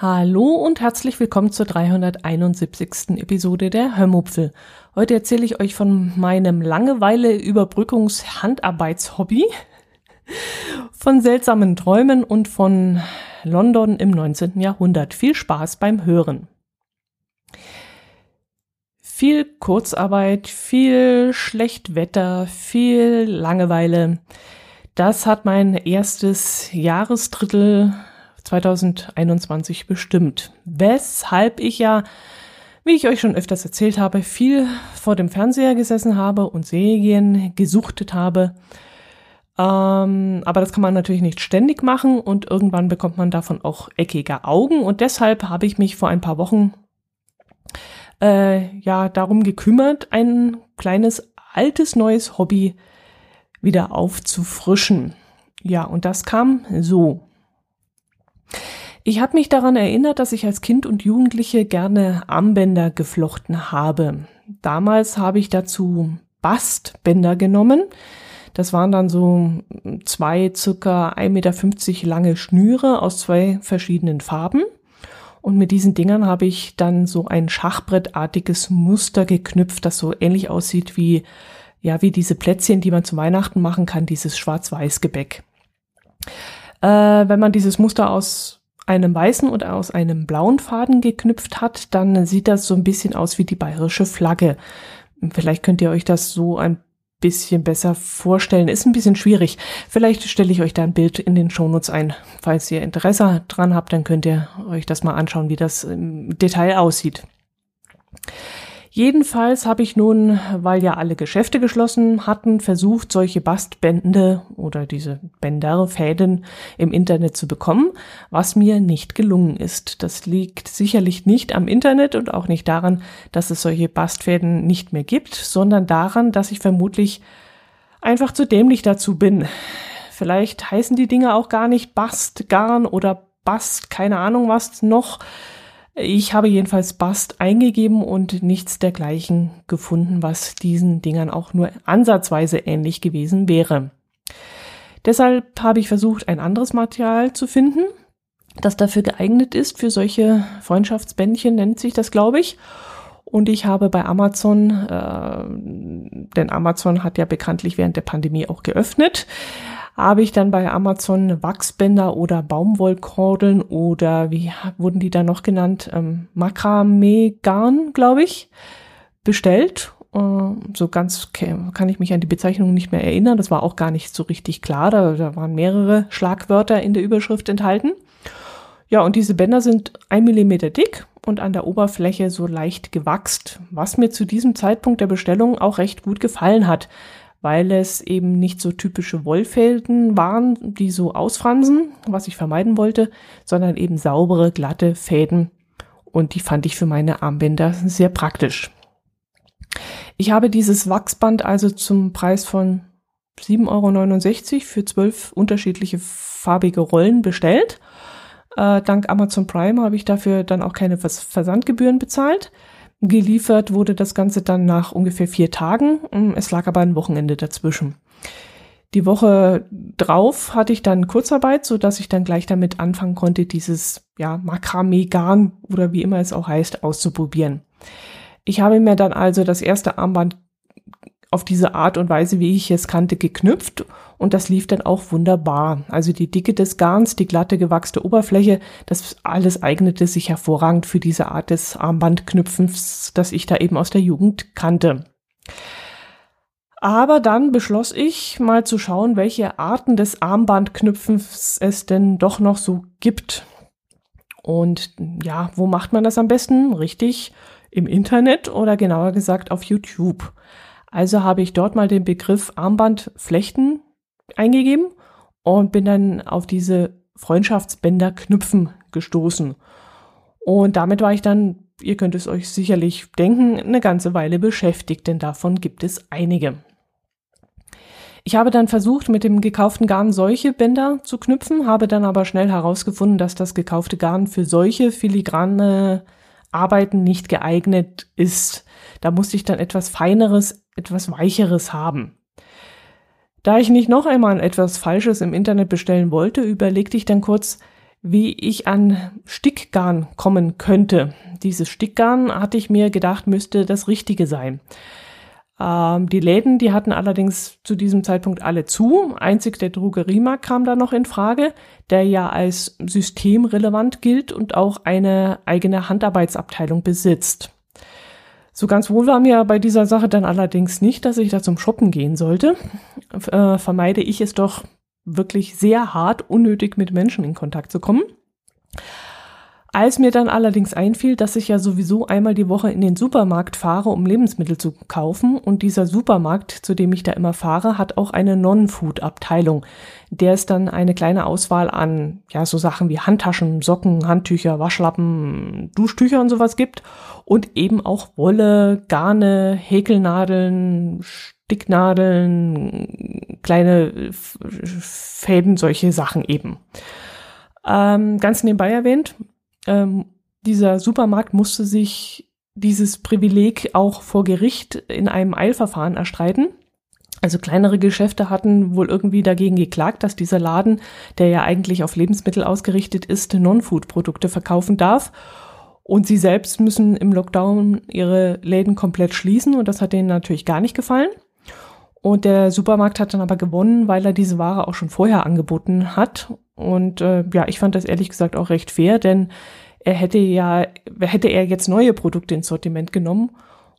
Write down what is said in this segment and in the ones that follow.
Hallo und herzlich willkommen zur 371. Episode der Hörmupfel. Heute erzähle ich euch von meinem Langeweile-Überbrückungs-Handarbeitshobby, von seltsamen Träumen und von London im 19. Jahrhundert. Viel Spaß beim Hören. Viel Kurzarbeit, viel Schlechtwetter, viel Langeweile. Das hat mein erstes Jahresdrittel 2021 bestimmt. Weshalb ich ja, wie ich euch schon öfters erzählt habe, viel vor dem Fernseher gesessen habe und Serien gesuchtet habe. Ähm, aber das kann man natürlich nicht ständig machen und irgendwann bekommt man davon auch eckige Augen und deshalb habe ich mich vor ein paar Wochen äh, ja darum gekümmert, ein kleines altes neues Hobby wieder aufzufrischen. Ja, und das kam so. Ich habe mich daran erinnert, dass ich als Kind und Jugendliche gerne Armbänder geflochten habe. Damals habe ich dazu Bastbänder genommen. Das waren dann so zwei circa 1,50 Meter lange Schnüre aus zwei verschiedenen Farben. Und mit diesen Dingern habe ich dann so ein Schachbrettartiges Muster geknüpft, das so ähnlich aussieht wie, ja, wie diese Plätzchen, die man zu Weihnachten machen kann, dieses Schwarz-Weiß-Gebäck. Äh, wenn man dieses Muster aus einem weißen und aus einem blauen Faden geknüpft hat, dann sieht das so ein bisschen aus wie die bayerische Flagge. Vielleicht könnt ihr euch das so ein bisschen besser vorstellen. Ist ein bisschen schwierig. Vielleicht stelle ich euch da ein Bild in den Shownotes ein. Falls ihr Interesse dran habt, dann könnt ihr euch das mal anschauen, wie das im Detail aussieht. Jedenfalls habe ich nun, weil ja alle Geschäfte geschlossen hatten, versucht, solche Bastbände oder diese Bänder, Fäden im Internet zu bekommen, was mir nicht gelungen ist. Das liegt sicherlich nicht am Internet und auch nicht daran, dass es solche Bastfäden nicht mehr gibt, sondern daran, dass ich vermutlich einfach zu dämlich dazu bin. Vielleicht heißen die Dinge auch gar nicht Bast, Garn oder Bast, keine Ahnung was noch. Ich habe jedenfalls Bast eingegeben und nichts dergleichen gefunden, was diesen Dingern auch nur ansatzweise ähnlich gewesen wäre. Deshalb habe ich versucht, ein anderes Material zu finden, das dafür geeignet ist, für solche Freundschaftsbändchen nennt sich das, glaube ich. Und ich habe bei Amazon, äh, denn Amazon hat ja bekanntlich während der Pandemie auch geöffnet, habe ich dann bei Amazon Wachsbänder oder Baumwollkordeln oder wie wurden die da noch genannt? Ähm, Makramee-Garn, glaube ich, bestellt. Äh, so ganz kann ich mich an die Bezeichnung nicht mehr erinnern. Das war auch gar nicht so richtig klar. Da, da waren mehrere Schlagwörter in der Überschrift enthalten. Ja, und diese Bänder sind ein Millimeter dick und an der Oberfläche so leicht gewachst, was mir zu diesem Zeitpunkt der Bestellung auch recht gut gefallen hat weil es eben nicht so typische Wollfäden waren, die so ausfransen, was ich vermeiden wollte, sondern eben saubere, glatte Fäden. Und die fand ich für meine Armbänder sehr praktisch. Ich habe dieses Wachsband also zum Preis von 7,69 Euro für zwölf unterschiedliche farbige Rollen bestellt. Äh, dank Amazon Prime habe ich dafür dann auch keine Versandgebühren bezahlt. Geliefert wurde das Ganze dann nach ungefähr vier Tagen. Mm, es lag aber ein Wochenende dazwischen. Die Woche drauf hatte ich dann Kurzarbeit, so dass ich dann gleich damit anfangen konnte, dieses ja Makramee-Garn oder wie immer es auch heißt auszuprobieren. Ich habe mir dann also das erste Armband auf diese Art und Weise, wie ich es kannte, geknüpft und das lief dann auch wunderbar. Also die Dicke des Garns, die glatte gewachste Oberfläche, das alles eignete sich hervorragend für diese Art des Armbandknüpfens, das ich da eben aus der Jugend kannte. Aber dann beschloss ich mal zu schauen, welche Arten des Armbandknüpfens es denn doch noch so gibt. Und ja, wo macht man das am besten? Richtig, im Internet oder genauer gesagt auf YouTube. Also habe ich dort mal den Begriff Armbandflechten eingegeben und bin dann auf diese Freundschaftsbänder knüpfen gestoßen. Und damit war ich dann, ihr könnt es euch sicherlich denken, eine ganze Weile beschäftigt, denn davon gibt es einige. Ich habe dann versucht, mit dem gekauften Garn solche Bänder zu knüpfen, habe dann aber schnell herausgefunden, dass das gekaufte Garn für solche filigrane Arbeiten nicht geeignet ist. Da musste ich dann etwas feineres, etwas weicheres haben. Da ich nicht noch einmal etwas Falsches im Internet bestellen wollte, überlegte ich dann kurz, wie ich an Stickgarn kommen könnte. Dieses Stickgarn hatte ich mir gedacht, müsste das Richtige sein. Ähm, die Läden, die hatten allerdings zu diesem Zeitpunkt alle zu. Einzig der Drogeriemarkt kam da noch in Frage, der ja als systemrelevant gilt und auch eine eigene Handarbeitsabteilung besitzt. So ganz wohl war mir bei dieser Sache dann allerdings nicht, dass ich da zum Shoppen gehen sollte. Äh, vermeide ich es doch wirklich sehr hart, unnötig mit Menschen in Kontakt zu kommen. Als mir dann allerdings einfiel, dass ich ja sowieso einmal die Woche in den Supermarkt fahre, um Lebensmittel zu kaufen, und dieser Supermarkt, zu dem ich da immer fahre, hat auch eine Non-Food-Abteilung, der es dann eine kleine Auswahl an, ja, so Sachen wie Handtaschen, Socken, Handtücher, Waschlappen, Duschtücher und sowas gibt und eben auch Wolle, Garne, Häkelnadeln, Sticknadeln, kleine Fäden, solche Sachen eben. Ähm, ganz nebenbei erwähnt, ähm, dieser Supermarkt musste sich dieses Privileg auch vor Gericht in einem Eilverfahren erstreiten. Also kleinere Geschäfte hatten wohl irgendwie dagegen geklagt, dass dieser Laden, der ja eigentlich auf Lebensmittel ausgerichtet ist, Non-Food-Produkte verkaufen darf. Und sie selbst müssen im Lockdown ihre Läden komplett schließen und das hat denen natürlich gar nicht gefallen. Und der Supermarkt hat dann aber gewonnen, weil er diese Ware auch schon vorher angeboten hat. Und äh, ja, ich fand das ehrlich gesagt auch recht fair, denn er hätte ja, hätte er jetzt neue Produkte ins Sortiment genommen,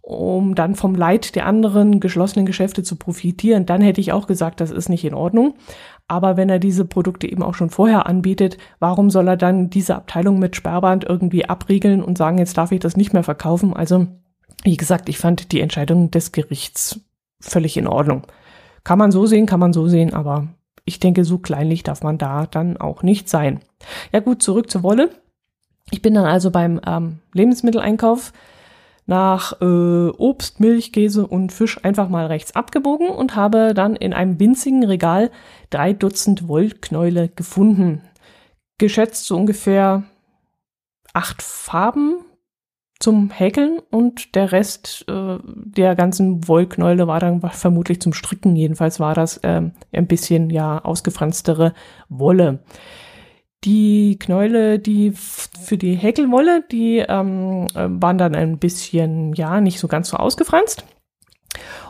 um dann vom Leid der anderen geschlossenen Geschäfte zu profitieren, dann hätte ich auch gesagt, das ist nicht in Ordnung. Aber wenn er diese Produkte eben auch schon vorher anbietet, warum soll er dann diese Abteilung mit Sperrband irgendwie abriegeln und sagen, jetzt darf ich das nicht mehr verkaufen? Also, wie gesagt, ich fand die Entscheidung des Gerichts völlig in Ordnung. Kann man so sehen, kann man so sehen, aber ich denke, so kleinlich darf man da dann auch nicht sein. Ja gut, zurück zur Wolle. Ich bin dann also beim ähm, Lebensmitteleinkauf nach äh, Obst, Milch, Käse und Fisch einfach mal rechts abgebogen und habe dann in einem winzigen Regal drei Dutzend Wollknäule gefunden. Geschätzt so ungefähr acht Farben, zum Häkeln und der Rest äh, der ganzen Wollknäule war dann vermutlich zum Stricken. Jedenfalls war das äh, ein bisschen ja ausgefranstere Wolle. Die Knäule, die für die Häkelwolle, die ähm, waren dann ein bisschen, ja, nicht so ganz so ausgefranst.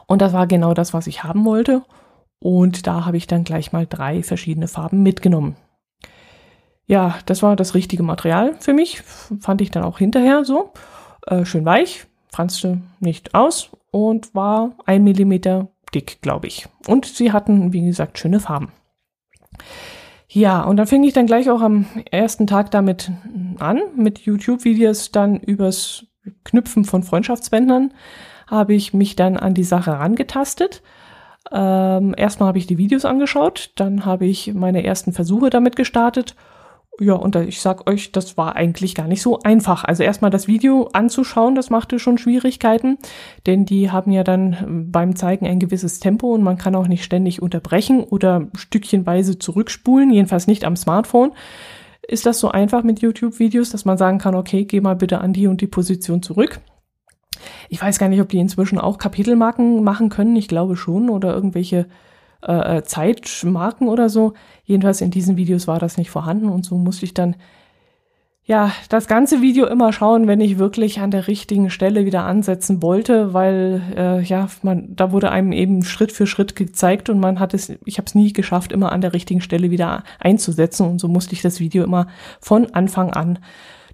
Und das war genau das, was ich haben wollte. Und da habe ich dann gleich mal drei verschiedene Farben mitgenommen. Ja, das war das richtige Material für mich, fand ich dann auch hinterher so äh, schön weich, franzte nicht aus und war ein Millimeter dick, glaube ich. Und sie hatten, wie gesagt, schöne Farben. Ja, und dann fing ich dann gleich auch am ersten Tag damit an, mit YouTube-Videos dann übers Knüpfen von Freundschaftsbändern habe ich mich dann an die Sache rangetastet. Ähm, erstmal habe ich die Videos angeschaut, dann habe ich meine ersten Versuche damit gestartet ja, und ich sag euch, das war eigentlich gar nicht so einfach. Also erstmal das Video anzuschauen, das machte schon Schwierigkeiten, denn die haben ja dann ähm, beim Zeigen ein gewisses Tempo und man kann auch nicht ständig unterbrechen oder stückchenweise zurückspulen, jedenfalls nicht am Smartphone. Ist das so einfach mit YouTube-Videos, dass man sagen kann, okay, geh mal bitte an die und die Position zurück? Ich weiß gar nicht, ob die inzwischen auch Kapitelmarken machen können. Ich glaube schon oder irgendwelche äh, äh, Zeitmarken oder so. Jedenfalls in diesen Videos war das nicht vorhanden und so musste ich dann ja das ganze Video immer schauen, wenn ich wirklich an der richtigen Stelle wieder ansetzen wollte, weil äh, ja man da wurde einem eben Schritt für Schritt gezeigt und man hat es, ich habe es nie geschafft, immer an der richtigen Stelle wieder einzusetzen und so musste ich das Video immer von Anfang an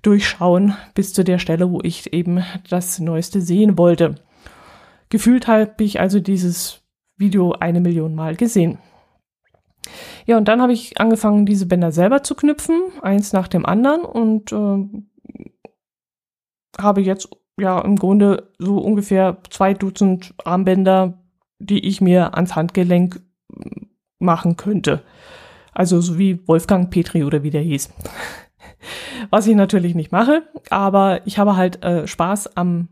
durchschauen bis zu der Stelle, wo ich eben das Neueste sehen wollte. Gefühlt habe ich also dieses Video eine Million Mal gesehen. Ja, und dann habe ich angefangen, diese Bänder selber zu knüpfen, eins nach dem anderen und äh, habe jetzt ja im Grunde so ungefähr zwei Dutzend Armbänder, die ich mir ans Handgelenk machen könnte. Also so wie Wolfgang Petri oder wie der hieß. Was ich natürlich nicht mache, aber ich habe halt äh, Spaß am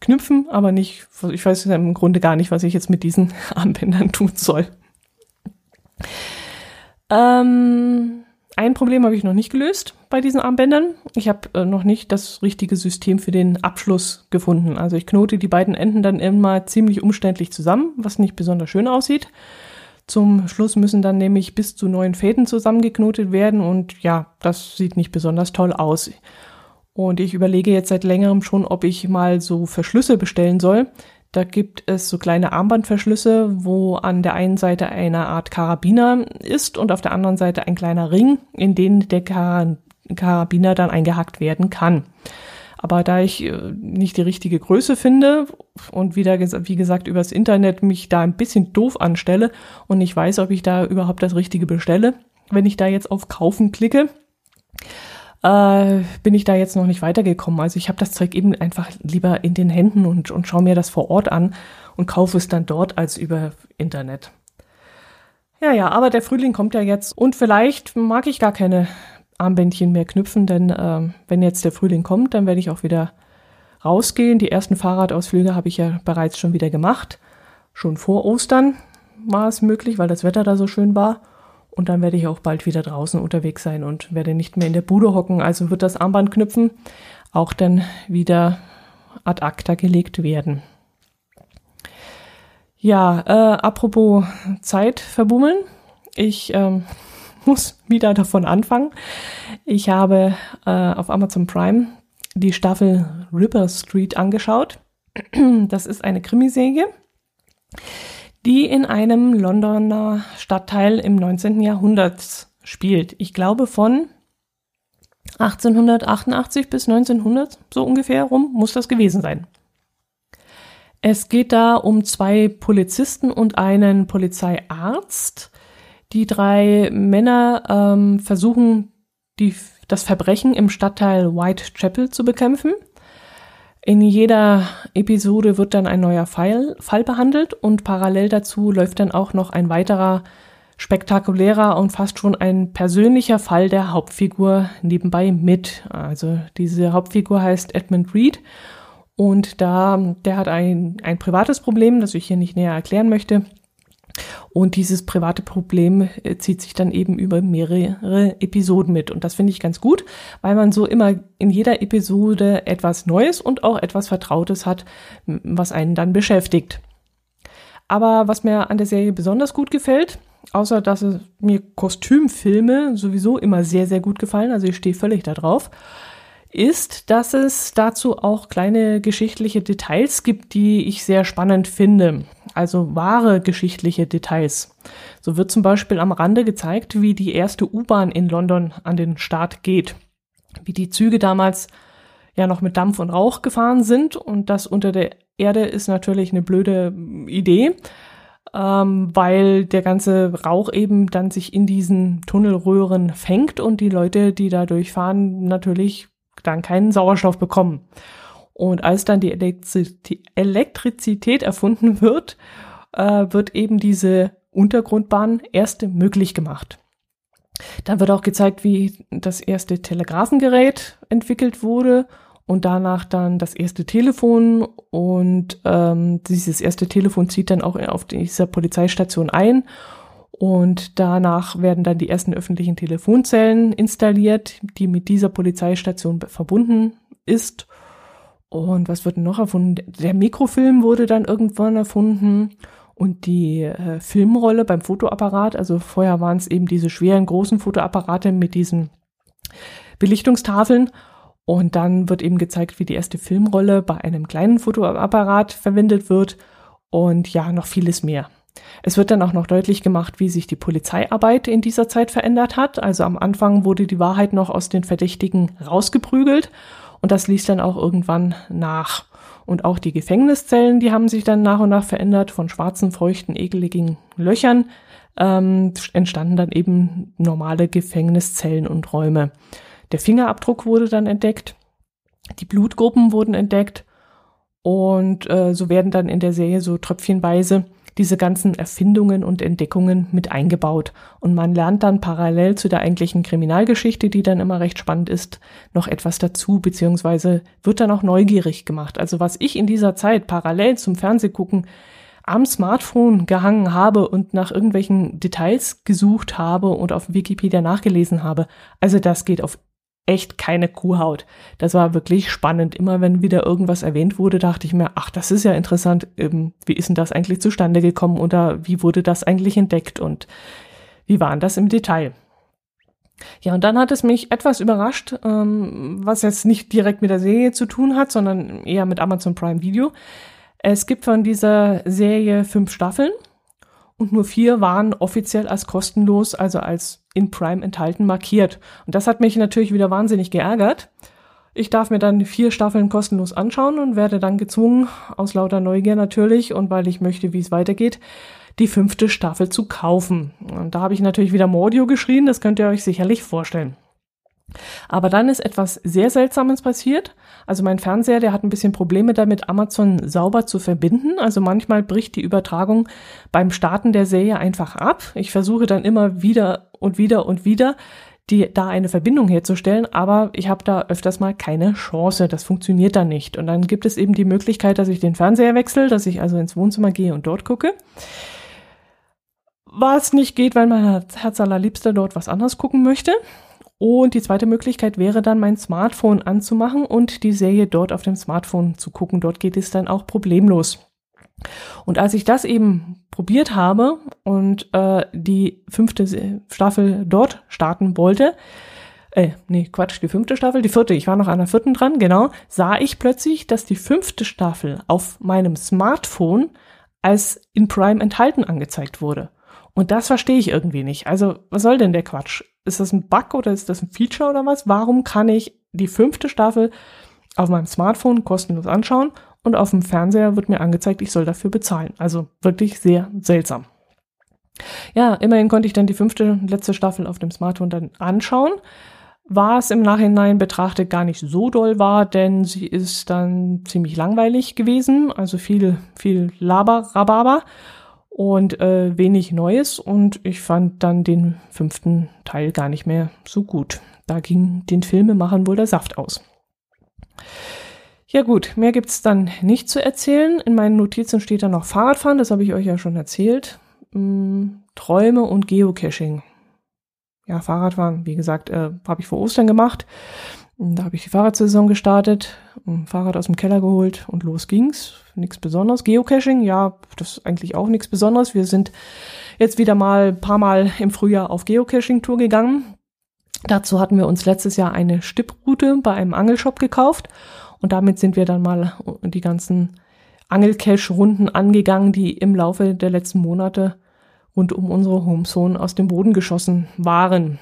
knüpfen, aber nicht, ich weiß im Grunde gar nicht, was ich jetzt mit diesen Armbändern tun soll. Ähm, ein Problem habe ich noch nicht gelöst bei diesen Armbändern. Ich habe äh, noch nicht das richtige System für den Abschluss gefunden. Also ich knote die beiden Enden dann immer ziemlich umständlich zusammen, was nicht besonders schön aussieht. Zum Schluss müssen dann nämlich bis zu neun Fäden zusammengeknotet werden und ja, das sieht nicht besonders toll aus. Und ich überlege jetzt seit längerem schon, ob ich mal so Verschlüsse bestellen soll. Da gibt es so kleine Armbandverschlüsse, wo an der einen Seite eine Art Karabiner ist und auf der anderen Seite ein kleiner Ring, in den der Karabiner dann eingehackt werden kann. Aber da ich äh, nicht die richtige Größe finde und wieder, wie gesagt, übers Internet mich da ein bisschen doof anstelle und nicht weiß, ob ich da überhaupt das Richtige bestelle, wenn ich da jetzt auf Kaufen klicke, äh, bin ich da jetzt noch nicht weitergekommen. Also ich habe das Zeug eben einfach lieber in den Händen und, und schaue mir das vor Ort an und kaufe es dann dort als über Internet. Ja, ja, aber der Frühling kommt ja jetzt und vielleicht mag ich gar keine Armbändchen mehr knüpfen, denn äh, wenn jetzt der Frühling kommt, dann werde ich auch wieder rausgehen. Die ersten Fahrradausflüge habe ich ja bereits schon wieder gemacht. Schon vor Ostern war es möglich, weil das Wetter da so schön war. Und dann werde ich auch bald wieder draußen unterwegs sein und werde nicht mehr in der Bude hocken. Also wird das Armbandknüpfen auch dann wieder ad acta gelegt werden. Ja, äh, apropos Zeit verbummeln. Ich ähm, muss wieder davon anfangen. Ich habe äh, auf Amazon Prime die Staffel Ripper Street angeschaut. Das ist eine Krimiserie, die in einem Londoner Stadtteil im 19. Jahrhundert spielt. Ich glaube von 1888 bis 1900, so ungefähr rum, muss das gewesen sein. Es geht da um zwei Polizisten und einen Polizeiarzt, die drei Männer ähm, versuchen, die, das Verbrechen im Stadtteil Whitechapel zu bekämpfen. In jeder Episode wird dann ein neuer Fall, Fall behandelt und parallel dazu läuft dann auch noch ein weiterer spektakulärer und fast schon ein persönlicher Fall der Hauptfigur nebenbei mit. Also diese Hauptfigur heißt Edmund Reed und da der hat ein, ein privates Problem, das ich hier nicht näher erklären möchte. Und dieses private Problem äh, zieht sich dann eben über mehrere Episoden mit. Und das finde ich ganz gut, weil man so immer in jeder Episode etwas Neues und auch etwas Vertrautes hat, was einen dann beschäftigt. Aber was mir an der Serie besonders gut gefällt, außer dass mir Kostümfilme sowieso immer sehr, sehr gut gefallen, also ich stehe völlig da drauf, ist, dass es dazu auch kleine geschichtliche Details gibt, die ich sehr spannend finde. Also wahre geschichtliche Details. So wird zum Beispiel am Rande gezeigt, wie die erste U-Bahn in London an den Start geht. Wie die Züge damals ja noch mit Dampf und Rauch gefahren sind und das unter der Erde ist natürlich eine blöde Idee, ähm, weil der ganze Rauch eben dann sich in diesen Tunnelröhren fängt und die Leute, die da durchfahren, natürlich dann keinen Sauerstoff bekommen. Und als dann die Elektrizität erfunden wird, äh, wird eben diese Untergrundbahn erste möglich gemacht. Dann wird auch gezeigt, wie das erste Telegrafengerät entwickelt wurde und danach dann das erste Telefon und ähm, dieses erste Telefon zieht dann auch auf dieser Polizeistation ein und danach werden dann die ersten öffentlichen Telefonzellen installiert, die mit dieser Polizeistation verbunden ist. Und was wird noch erfunden? Der Mikrofilm wurde dann irgendwann erfunden und die äh, Filmrolle beim Fotoapparat. Also vorher waren es eben diese schweren großen Fotoapparate mit diesen Belichtungstafeln. Und dann wird eben gezeigt, wie die erste Filmrolle bei einem kleinen Fotoapparat verwendet wird. Und ja, noch vieles mehr. Es wird dann auch noch deutlich gemacht, wie sich die Polizeiarbeit in dieser Zeit verändert hat. Also am Anfang wurde die Wahrheit noch aus den Verdächtigen rausgeprügelt und das ließ dann auch irgendwann nach. Und auch die Gefängniszellen, die haben sich dann nach und nach verändert. Von schwarzen, feuchten, ekeligen Löchern ähm, entstanden dann eben normale Gefängniszellen und Räume. Der Fingerabdruck wurde dann entdeckt, die Blutgruppen wurden entdeckt und äh, so werden dann in der Serie so tröpfchenweise diese ganzen Erfindungen und Entdeckungen mit eingebaut. Und man lernt dann parallel zu der eigentlichen Kriminalgeschichte, die dann immer recht spannend ist, noch etwas dazu, beziehungsweise wird dann auch neugierig gemacht. Also was ich in dieser Zeit parallel zum Fernsehgucken am Smartphone gehangen habe und nach irgendwelchen Details gesucht habe und auf Wikipedia nachgelesen habe. Also das geht auf echt keine Kuhhaut. Das war wirklich spannend. Immer wenn wieder irgendwas erwähnt wurde, dachte ich mir, ach, das ist ja interessant. Ähm, wie ist denn das eigentlich zustande gekommen oder wie wurde das eigentlich entdeckt und wie war das im Detail? Ja, und dann hat es mich etwas überrascht, ähm, was jetzt nicht direkt mit der Serie zu tun hat, sondern eher mit Amazon Prime Video. Es gibt von dieser Serie fünf Staffeln und nur vier waren offiziell als kostenlos, also als in Prime enthalten markiert. Und das hat mich natürlich wieder wahnsinnig geärgert. Ich darf mir dann vier Staffeln kostenlos anschauen und werde dann gezwungen, aus lauter Neugier natürlich und weil ich möchte, wie es weitergeht, die fünfte Staffel zu kaufen. Und da habe ich natürlich wieder Mordio geschrien, das könnt ihr euch sicherlich vorstellen. Aber dann ist etwas sehr Seltsames passiert. Also mein Fernseher, der hat ein bisschen Probleme damit, Amazon sauber zu verbinden. Also manchmal bricht die Übertragung beim Starten der Serie einfach ab. Ich versuche dann immer wieder und wieder und wieder die, da eine Verbindung herzustellen, aber ich habe da öfters mal keine Chance. Das funktioniert dann nicht. Und dann gibt es eben die Möglichkeit, dass ich den Fernseher wechsle, dass ich also ins Wohnzimmer gehe und dort gucke. Was nicht geht, weil mein Herz allerliebster dort was anderes gucken möchte. Und die zweite Möglichkeit wäre dann, mein Smartphone anzumachen und die Serie dort auf dem Smartphone zu gucken. Dort geht es dann auch problemlos. Und als ich das eben probiert habe und äh, die fünfte Staffel dort starten wollte, äh, nee, Quatsch, die fünfte Staffel, die vierte, ich war noch an der vierten dran, genau, sah ich plötzlich, dass die fünfte Staffel auf meinem Smartphone als in Prime enthalten angezeigt wurde. Und das verstehe ich irgendwie nicht. Also, was soll denn der Quatsch? Ist das ein Bug oder ist das ein Feature oder was? Warum kann ich die fünfte Staffel auf meinem Smartphone kostenlos anschauen und auf dem Fernseher wird mir angezeigt, ich soll dafür bezahlen? Also wirklich sehr seltsam. Ja, immerhin konnte ich dann die fünfte letzte Staffel auf dem Smartphone dann anschauen. Was im Nachhinein betrachtet gar nicht so doll war, denn sie ist dann ziemlich langweilig gewesen, also viel, viel Laber, Rhabarber und äh, wenig Neues und ich fand dann den fünften Teil gar nicht mehr so gut. Da ging den Filmemachern wohl der Saft aus. Ja gut, mehr gibt's dann nicht zu erzählen. In meinen Notizen steht da noch Fahrradfahren, das habe ich euch ja schon erzählt. Hm, Träume und Geocaching. Ja, Fahrradfahren, wie gesagt, äh, habe ich vor Ostern gemacht. Da habe ich die Fahrradsaison gestartet, ein Fahrrad aus dem Keller geholt und los ging's. Nichts Besonderes. Geocaching, ja, das ist eigentlich auch nichts Besonderes. Wir sind jetzt wieder mal ein paar Mal im Frühjahr auf Geocaching-Tour gegangen. Dazu hatten wir uns letztes Jahr eine Stipproute bei einem Angelshop gekauft und damit sind wir dann mal die ganzen Angelcache-Runden angegangen, die im Laufe der letzten Monate rund um unsere Homezone aus dem Boden geschossen waren.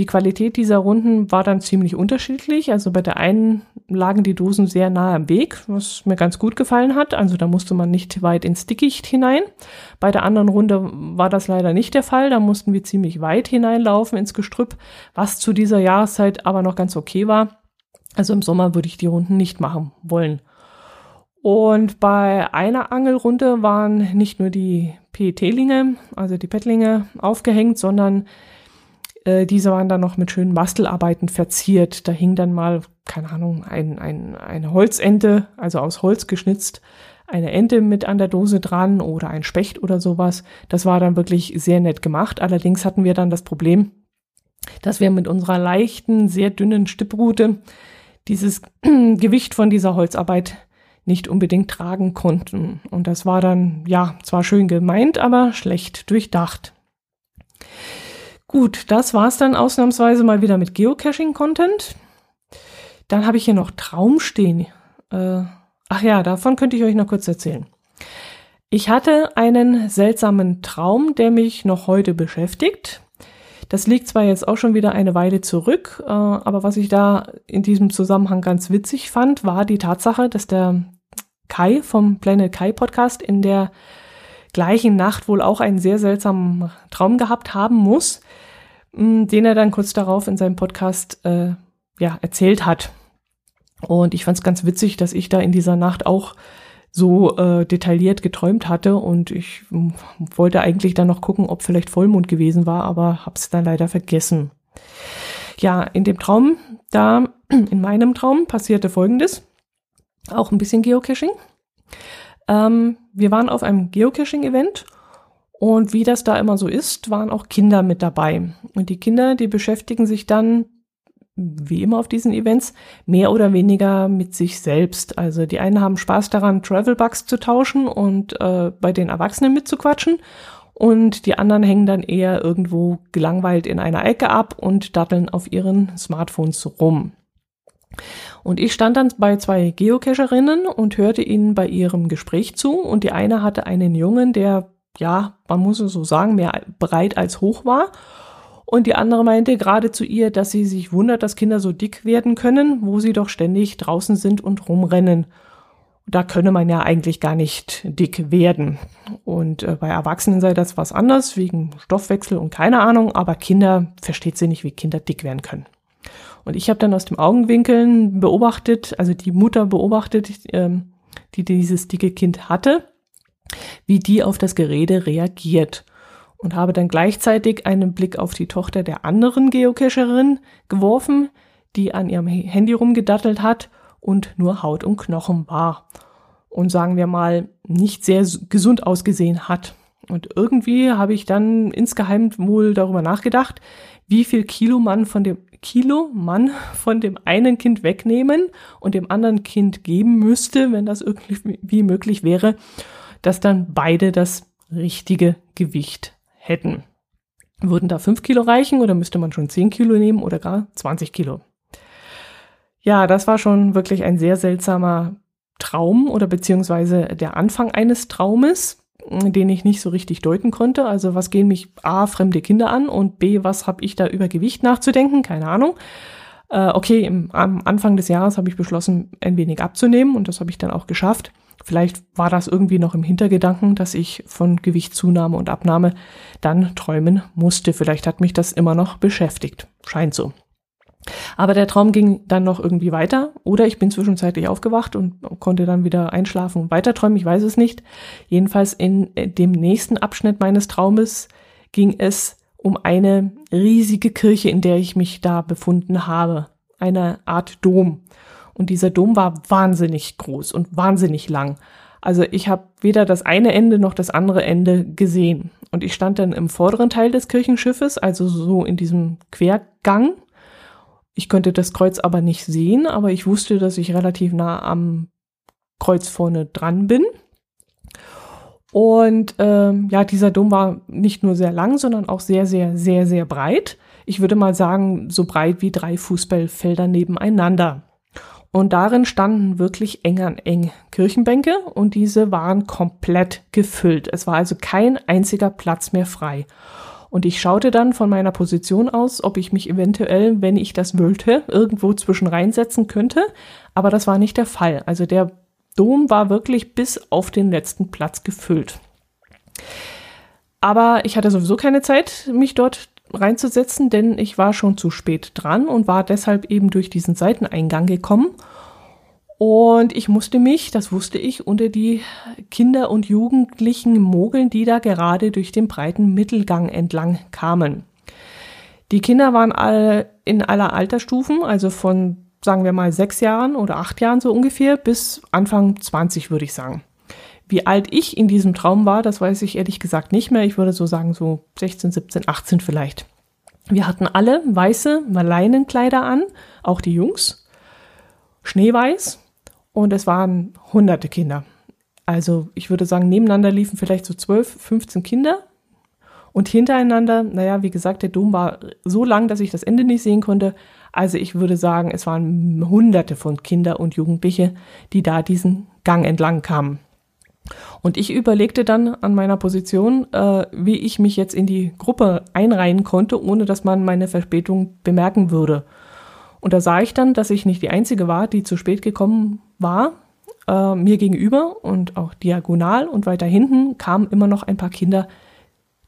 Die Qualität dieser Runden war dann ziemlich unterschiedlich. Also bei der einen lagen die Dosen sehr nahe am Weg, was mir ganz gut gefallen hat. Also da musste man nicht weit ins Dickicht hinein. Bei der anderen Runde war das leider nicht der Fall. Da mussten wir ziemlich weit hineinlaufen ins Gestrüpp, was zu dieser Jahreszeit aber noch ganz okay war. Also im Sommer würde ich die Runden nicht machen wollen. Und bei einer Angelrunde waren nicht nur die PET-Linge, also die Pettlinge, aufgehängt, sondern äh, diese waren dann noch mit schönen Bastelarbeiten verziert. Da hing dann mal, keine Ahnung, ein, ein, eine Holzente, also aus Holz geschnitzt, eine Ente mit an der Dose dran oder ein Specht oder sowas. Das war dann wirklich sehr nett gemacht. Allerdings hatten wir dann das Problem, dass wir mit unserer leichten, sehr dünnen Stipprute dieses Gewicht von dieser Holzarbeit nicht unbedingt tragen konnten. Und das war dann, ja, zwar schön gemeint, aber schlecht durchdacht. Gut, das war's dann ausnahmsweise mal wieder mit Geocaching-Content. Dann habe ich hier noch Traum stehen. Äh, ach ja, davon könnte ich euch noch kurz erzählen. Ich hatte einen seltsamen Traum, der mich noch heute beschäftigt. Das liegt zwar jetzt auch schon wieder eine Weile zurück, äh, aber was ich da in diesem Zusammenhang ganz witzig fand, war die Tatsache, dass der Kai vom Planet Kai Podcast in der gleichen Nacht wohl auch einen sehr seltsamen Traum gehabt haben muss, den er dann kurz darauf in seinem Podcast äh, ja, erzählt hat. Und ich fand es ganz witzig, dass ich da in dieser Nacht auch so äh, detailliert geträumt hatte und ich wollte eigentlich dann noch gucken, ob vielleicht Vollmond gewesen war, aber hab's dann leider vergessen. Ja, in dem Traum, da in meinem Traum passierte Folgendes, auch ein bisschen Geocaching. Ähm, wir waren auf einem Geocaching-Event und wie das da immer so ist, waren auch Kinder mit dabei. Und die Kinder, die beschäftigen sich dann, wie immer auf diesen Events, mehr oder weniger mit sich selbst. Also die einen haben Spaß daran, Travelbugs zu tauschen und äh, bei den Erwachsenen mitzuquatschen. Und die anderen hängen dann eher irgendwo gelangweilt in einer Ecke ab und datteln auf ihren Smartphones rum. Und ich stand dann bei zwei Geocacherinnen und hörte ihnen bei ihrem Gespräch zu. Und die eine hatte einen Jungen, der, ja, man muss es so sagen, mehr breit als hoch war. Und die andere meinte gerade zu ihr, dass sie sich wundert, dass Kinder so dick werden können, wo sie doch ständig draußen sind und rumrennen. Da könne man ja eigentlich gar nicht dick werden. Und äh, bei Erwachsenen sei das was anderes, wegen Stoffwechsel und keine Ahnung, aber Kinder versteht sie nicht, wie Kinder dick werden können. Und ich habe dann aus dem Augenwinkeln beobachtet, also die Mutter beobachtet, ähm, die dieses dicke Kind hatte, wie die auf das Gerede reagiert. Und habe dann gleichzeitig einen Blick auf die Tochter der anderen Geocacherin geworfen, die an ihrem Handy rumgedattelt hat und nur Haut und Knochen war. Und sagen wir mal, nicht sehr gesund ausgesehen hat. Und irgendwie habe ich dann insgeheim wohl darüber nachgedacht, wie viel Kilo man von dem Kilo man von dem einen Kind wegnehmen und dem anderen Kind geben müsste, wenn das irgendwie möglich wäre, dass dann beide das richtige Gewicht hätten. Würden da fünf Kilo reichen oder müsste man schon zehn Kilo nehmen oder gar 20 Kilo? Ja, das war schon wirklich ein sehr seltsamer Traum oder beziehungsweise der Anfang eines Traumes den ich nicht so richtig deuten konnte. Also was gehen mich A, fremde Kinder an und B, was habe ich da über Gewicht nachzudenken? Keine Ahnung. Äh, okay, im, am Anfang des Jahres habe ich beschlossen, ein wenig abzunehmen und das habe ich dann auch geschafft. Vielleicht war das irgendwie noch im Hintergedanken, dass ich von Gewichtszunahme und Abnahme dann träumen musste. Vielleicht hat mich das immer noch beschäftigt. Scheint so. Aber der Traum ging dann noch irgendwie weiter oder ich bin zwischenzeitlich aufgewacht und konnte dann wieder einschlafen und weiterträumen, ich weiß es nicht. Jedenfalls in äh, dem nächsten Abschnitt meines Traumes ging es um eine riesige Kirche, in der ich mich da befunden habe. Eine Art Dom. Und dieser Dom war wahnsinnig groß und wahnsinnig lang. Also ich habe weder das eine Ende noch das andere Ende gesehen. Und ich stand dann im vorderen Teil des Kirchenschiffes, also so in diesem Quergang ich konnte das Kreuz aber nicht sehen, aber ich wusste, dass ich relativ nah am Kreuz vorne dran bin. Und ähm, ja, dieser Dom war nicht nur sehr lang, sondern auch sehr, sehr, sehr, sehr breit. Ich würde mal sagen, so breit wie drei Fußballfelder nebeneinander. Und darin standen wirklich eng an eng Kirchenbänke und diese waren komplett gefüllt. Es war also kein einziger Platz mehr frei. Und ich schaute dann von meiner Position aus, ob ich mich eventuell, wenn ich das wollte, irgendwo zwischen reinsetzen könnte. Aber das war nicht der Fall. Also der Dom war wirklich bis auf den letzten Platz gefüllt. Aber ich hatte sowieso keine Zeit, mich dort reinzusetzen, denn ich war schon zu spät dran und war deshalb eben durch diesen Seiteneingang gekommen und ich musste mich, das wusste ich, unter die Kinder und Jugendlichen mogeln, die da gerade durch den breiten Mittelgang entlang kamen. Die Kinder waren alle in aller Altersstufen, also von, sagen wir mal, sechs Jahren oder acht Jahren so ungefähr bis Anfang 20, würde ich sagen. Wie alt ich in diesem Traum war, das weiß ich ehrlich gesagt nicht mehr. Ich würde so sagen, so 16, 17, 18 vielleicht. Wir hatten alle weiße Leinenkleider an, auch die Jungs. Schneeweiß, und es waren hunderte Kinder. Also ich würde sagen, nebeneinander liefen vielleicht so 12, 15 Kinder. Und hintereinander, naja, wie gesagt, der Dom war so lang, dass ich das Ende nicht sehen konnte. Also ich würde sagen, es waren hunderte von Kinder und Jugendliche, die da diesen Gang entlang kamen. Und ich überlegte dann an meiner Position, äh, wie ich mich jetzt in die Gruppe einreihen konnte, ohne dass man meine Verspätung bemerken würde. Und da sah ich dann, dass ich nicht die Einzige war, die zu spät gekommen war. Äh, mir gegenüber und auch diagonal und weiter hinten kamen immer noch ein paar Kinder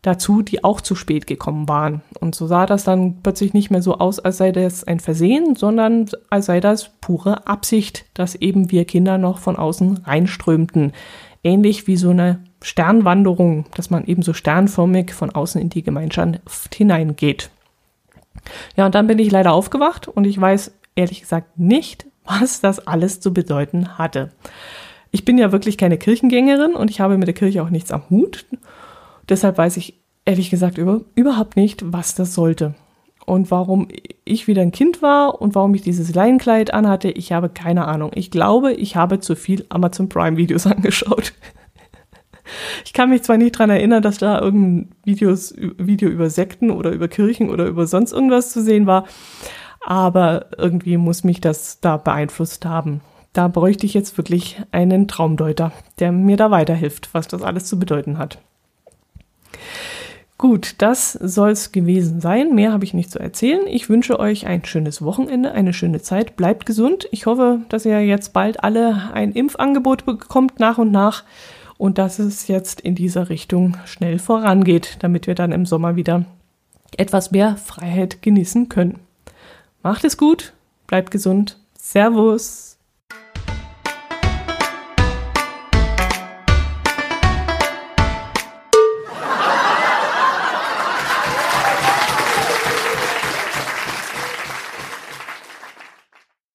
dazu, die auch zu spät gekommen waren. Und so sah das dann plötzlich nicht mehr so aus, als sei das ein Versehen, sondern als sei das pure Absicht, dass eben wir Kinder noch von außen reinströmten. Ähnlich wie so eine Sternwanderung, dass man eben so sternförmig von außen in die Gemeinschaft hineingeht. Ja, und dann bin ich leider aufgewacht und ich weiß ehrlich gesagt nicht, was das alles zu bedeuten hatte. Ich bin ja wirklich keine Kirchengängerin und ich habe mit der Kirche auch nichts am Hut. Deshalb weiß ich ehrlich gesagt über, überhaupt nicht, was das sollte. Und warum ich wieder ein Kind war und warum ich dieses Leinenkleid anhatte, ich habe keine Ahnung. Ich glaube, ich habe zu viel Amazon Prime Videos angeschaut. Ich kann mich zwar nicht dran erinnern, dass da irgendein Videos, Video über Sekten oder über Kirchen oder über sonst irgendwas zu sehen war, aber irgendwie muss mich das da beeinflusst haben. Da bräuchte ich jetzt wirklich einen Traumdeuter, der mir da weiterhilft, was das alles zu bedeuten hat. Gut, das soll's gewesen sein. Mehr habe ich nicht zu erzählen. Ich wünsche euch ein schönes Wochenende, eine schöne Zeit. Bleibt gesund. Ich hoffe, dass ihr jetzt bald alle ein Impfangebot bekommt nach und nach und dass es jetzt in dieser Richtung schnell vorangeht, damit wir dann im Sommer wieder etwas mehr Freiheit genießen können. Macht es gut, bleibt gesund. Servus.